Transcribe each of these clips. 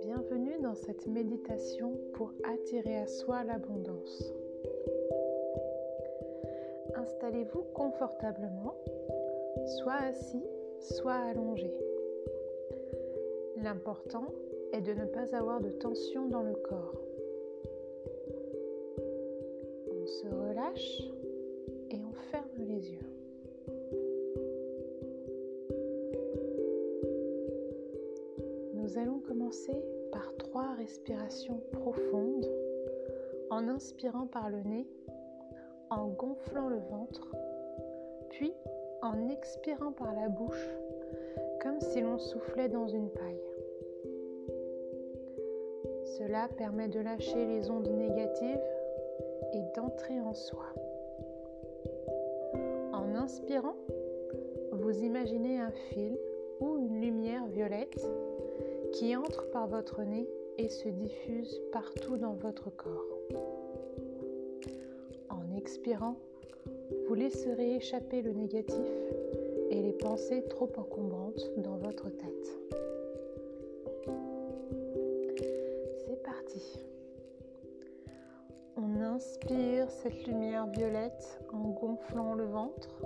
Bienvenue dans cette méditation pour attirer à soi l'abondance. Installez-vous confortablement, soit assis, soit allongé. L'important est de ne pas avoir de tension dans le corps. Nous allons commencer par trois respirations profondes en inspirant par le nez, en gonflant le ventre, puis en expirant par la bouche comme si l'on soufflait dans une paille. Cela permet de lâcher les ondes négatives et d'entrer en soi. En inspirant, vous imaginez un fil ou une lumière violette qui entre par votre nez et se diffuse partout dans votre corps. En expirant, vous laisserez échapper le négatif et les pensées trop encombrantes dans votre tête. C'est parti. On inspire cette lumière violette en gonflant le ventre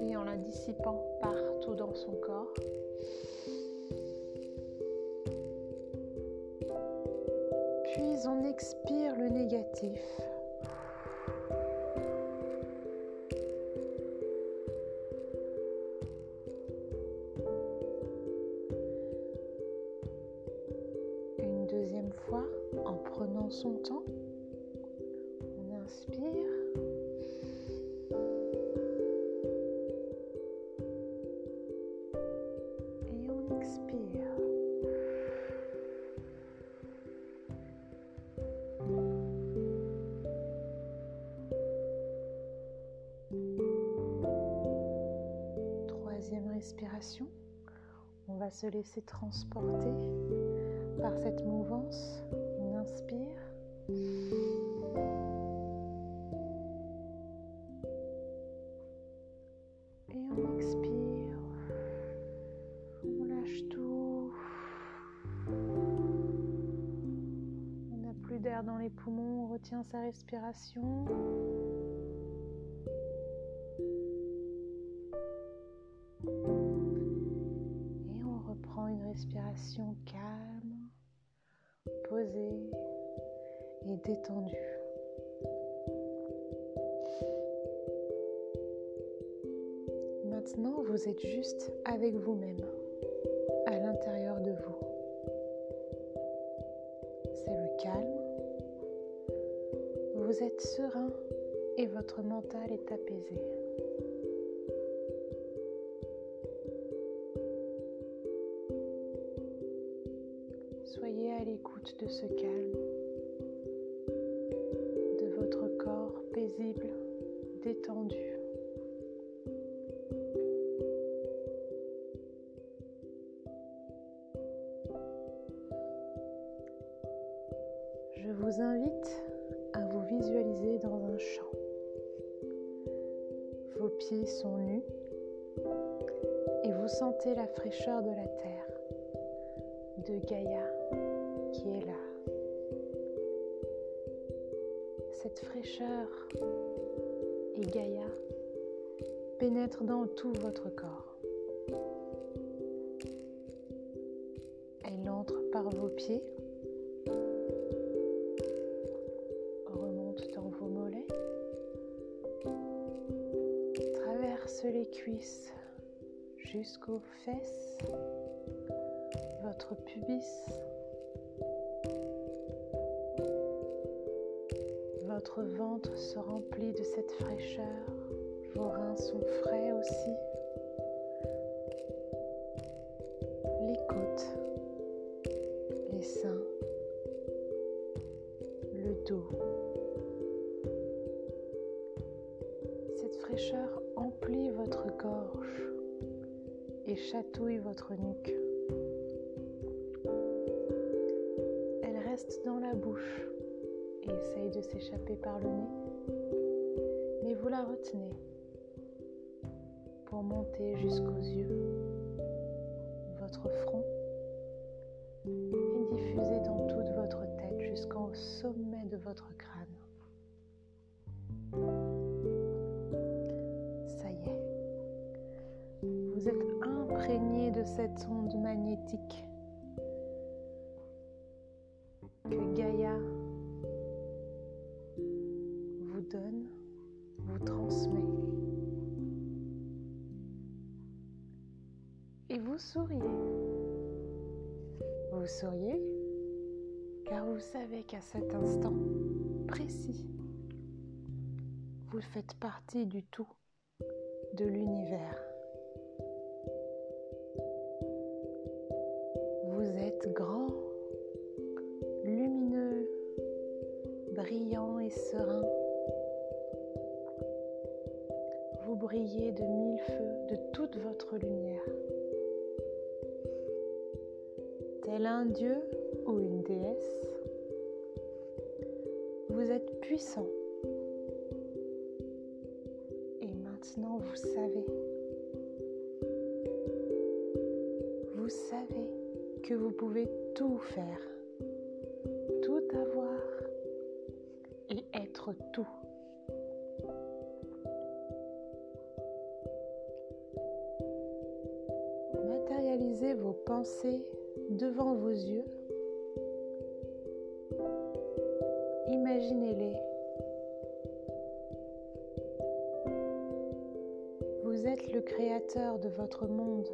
et en la dissipant partout dans son corps. On expire le négatif Se laisser transporter par cette mouvance. On inspire. Et on expire. On lâche tout. On n'a plus d'air dans les poumons, on retient sa respiration. Respiration calme posé et détendu. Maintenant, vous êtes juste avec vous-même, à l'intérieur de vous. C'est le calme. Vous êtes serein et votre mental est apaisé. De ce calme, de votre corps paisible, détendu. Je vous invite à vous visualiser dans un champ. Vos pieds sont nus et vous sentez la fraîcheur de la terre de Gaïa qui est là. Cette fraîcheur et Gaïa pénètrent dans tout votre corps. Elle entre par vos pieds, remonte dans vos mollets, traverse les cuisses jusqu'aux fesses votre pubis, se remplit de cette fraîcheur, vos reins sont frais aussi, les côtes, les seins, le dos. Cette fraîcheur emplit votre gorge et chatouille votre nuque. dans la bouche et essaye de s'échapper par le nez, mais vous la retenez pour monter jusqu'aux yeux, votre front et diffuser dans toute votre tête jusqu'au sommet de votre crâne. Ça y est, vous êtes imprégné de cette onde magnétique cet instant précis, vous faites partie du tout, de l'univers. Vous êtes grand, lumineux, brillant et serein. Vous brillez de mille feux de toute votre lumière. Tel un dieu Et maintenant, vous savez. Vous savez que vous pouvez tout faire, tout avoir et être tout. Matérialisez vos pensées devant vos yeux. Imaginez-les. De votre monde.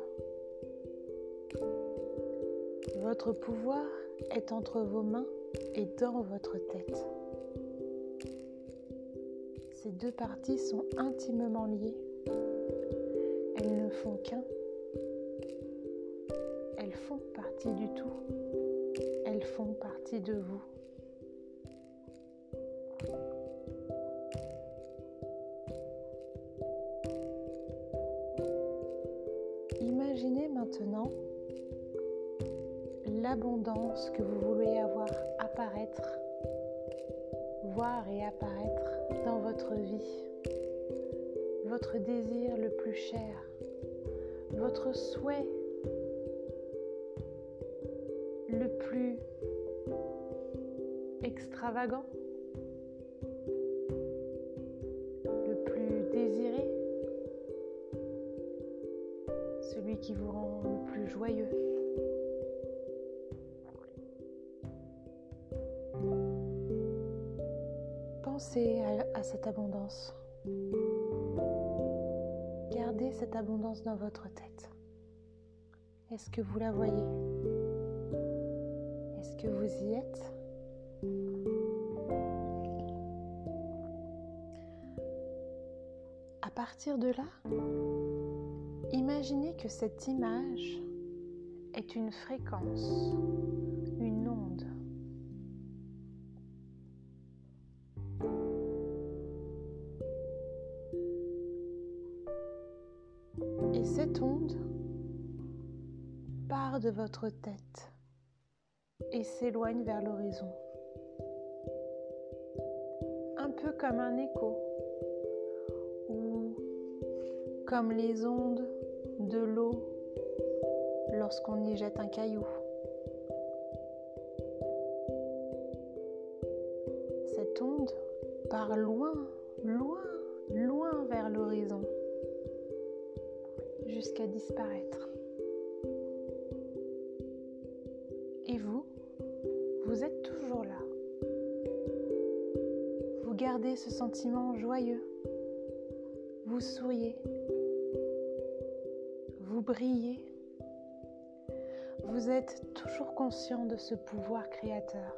Votre pouvoir est entre vos mains et dans votre tête. Ces deux parties sont intimement liées. Elles ne font qu'un. Elles font partie du tout. Elles font partie de vous. L'abondance que vous voulez avoir apparaître, voir et apparaître dans votre vie, votre désir le plus cher, votre souhait le plus extravagant, Pensez à, cette abondance. Gardez cette abondance dans votre tête. Est-ce que vous la voyez? Est-ce que vous y êtes? À partir de là, imaginez que cette image est une fréquence, de votre tête et s'éloigne vers l'horizon. Un peu comme un écho ou comme les ondes de l'eau lorsqu'on y jette un caillou. Cette onde part loin, loin, loin vers l'horizon jusqu'à disparaître. Ce sentiment joyeux. Vous souriez. Vous brillez. Vous êtes toujours conscient de ce pouvoir créateur.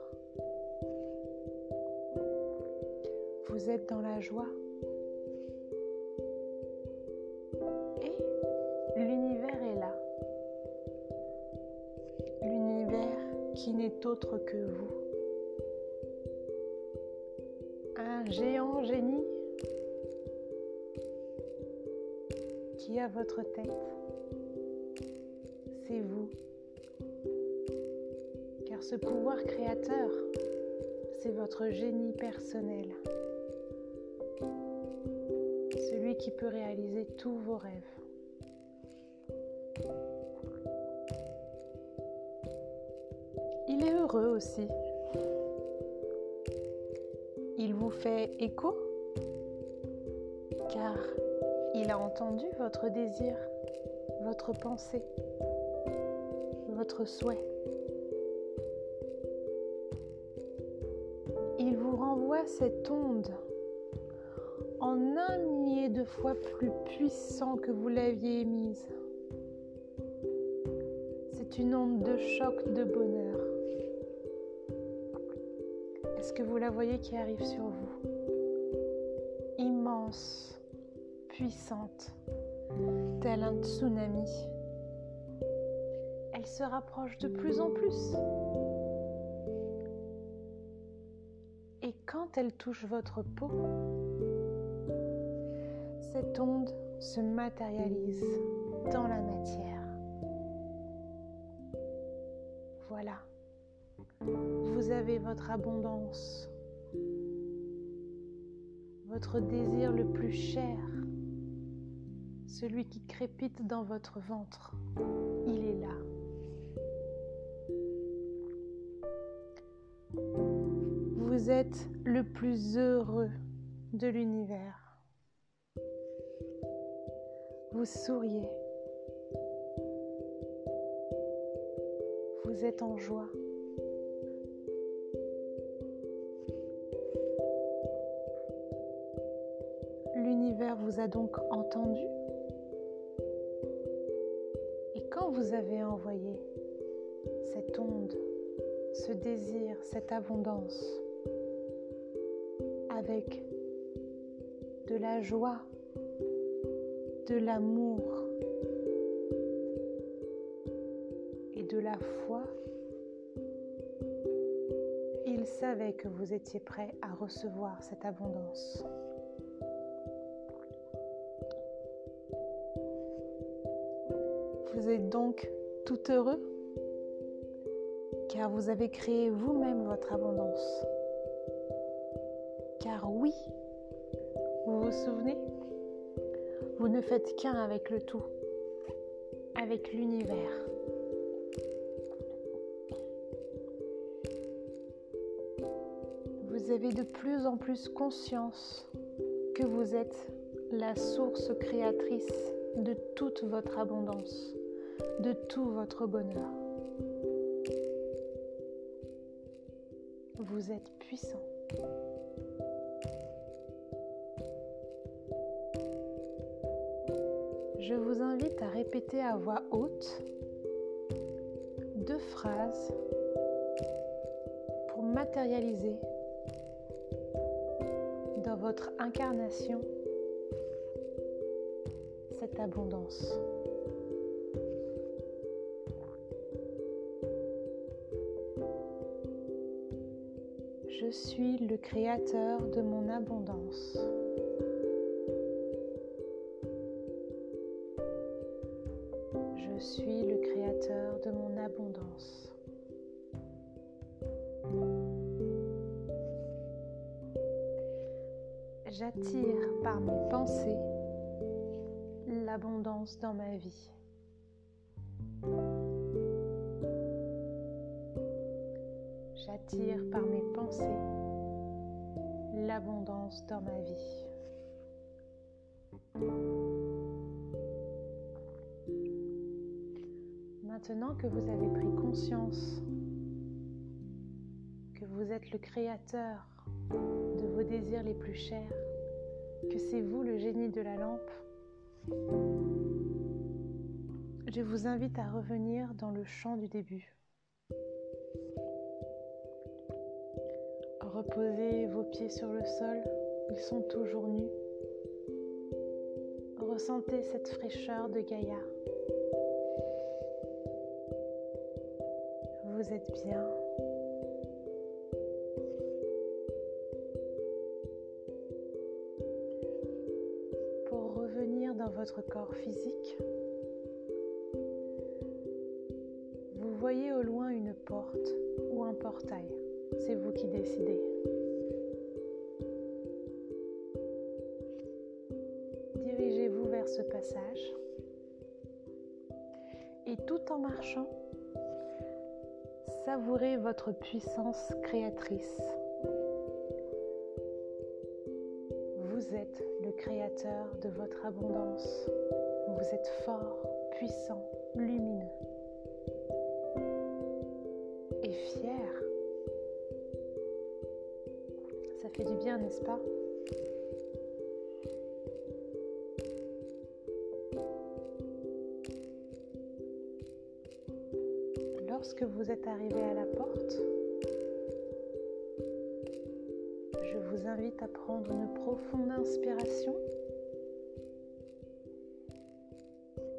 Vous êtes dans la joie. Et l'univers est là. L'univers qui n'est autre que vous. géant génie qui a votre tête, c'est vous. Car ce pouvoir créateur, c'est votre génie personnel. Celui qui peut réaliser tous vos rêves. Il est heureux aussi fait écho? Car il a entendu votre désir, votre pensée, votre souhait. Il vous renvoie cette onde en un millier de fois plus puissant que vous l'aviez émise. C'est une onde de choc de bonheur. Est-ce que vous la voyez qui arrive sur vous? Puissante, tel un tsunami. Elle se rapproche de plus en plus. Et quand elle touche votre peau, cette onde se matérialise dans la matière. Voilà, vous avez votre abondance, votre désir le plus cher, celui qui crépite dans votre ventre. Il est là. Vous êtes le plus heureux de l'univers. Vous souriez. Vous êtes en joie. L'univers vous a donc entendu. Vous avez envoyé cette onde, ce désir, cette abondance, avec de la joie, de l'amour et de la foi, il savait que vous étiez prêt à recevoir cette abondance. Vous êtes donc tout heureux car vous avez créé vous-même votre abondance. Car oui, vous vous souvenez vous ne faites qu'un avec le tout, avec l'univers. Vous avez de plus en plus conscience que vous êtes la source créatrice de toute votre abondance, de tout votre bonheur. Vous êtes puissant. je vous invite à répéter à voix haute deux phrases pour matérialiser dans votre incarnation cette abondance. Je suis le créateur de mon abondance. Je suis le créateur de mon abondance. J'attire par mes pensées l'abondance dans ma vie. J'attire par mes pensées l'abondance dans ma vie. Maintenant que vous avez pris conscience que vous êtes le créateur de vos désirs les plus chers, que c'est vous le génie de la lampe, je vous invite à revenir dans le champ du début. Reposez vos pieds sur le sol, ils sont toujours nus. Ressentez cette fraîcheur de Gaïa. vous êtes bien. Pour revenir dans votre corps physique, vous voyez au loin une porte ou un portail. C'est vous qui décidez. Savourez votre puissance créatrice. Vous êtes le créateur de votre abondance. Vous êtes fort, puissant, lumineux et fier. Ça fait du bien, n'est-ce pas? Lorsque vous êtes arrivé à la porte, je vous invite à prendre une profonde inspiration.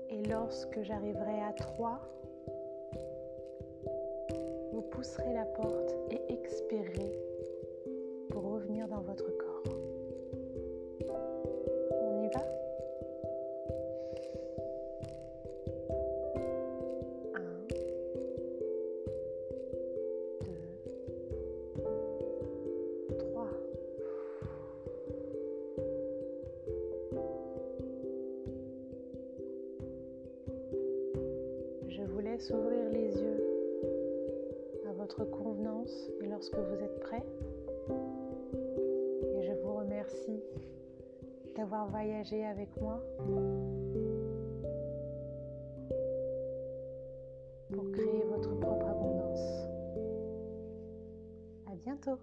Et lorsque j'arriverai à 3, vous pousserez la porte et expirerez laisse ouvrir les yeux à votre convenance et lorsque vous êtes prêt. Et je vous remercie d'avoir voyagé avec moi pour créer votre propre abondance. À bientôt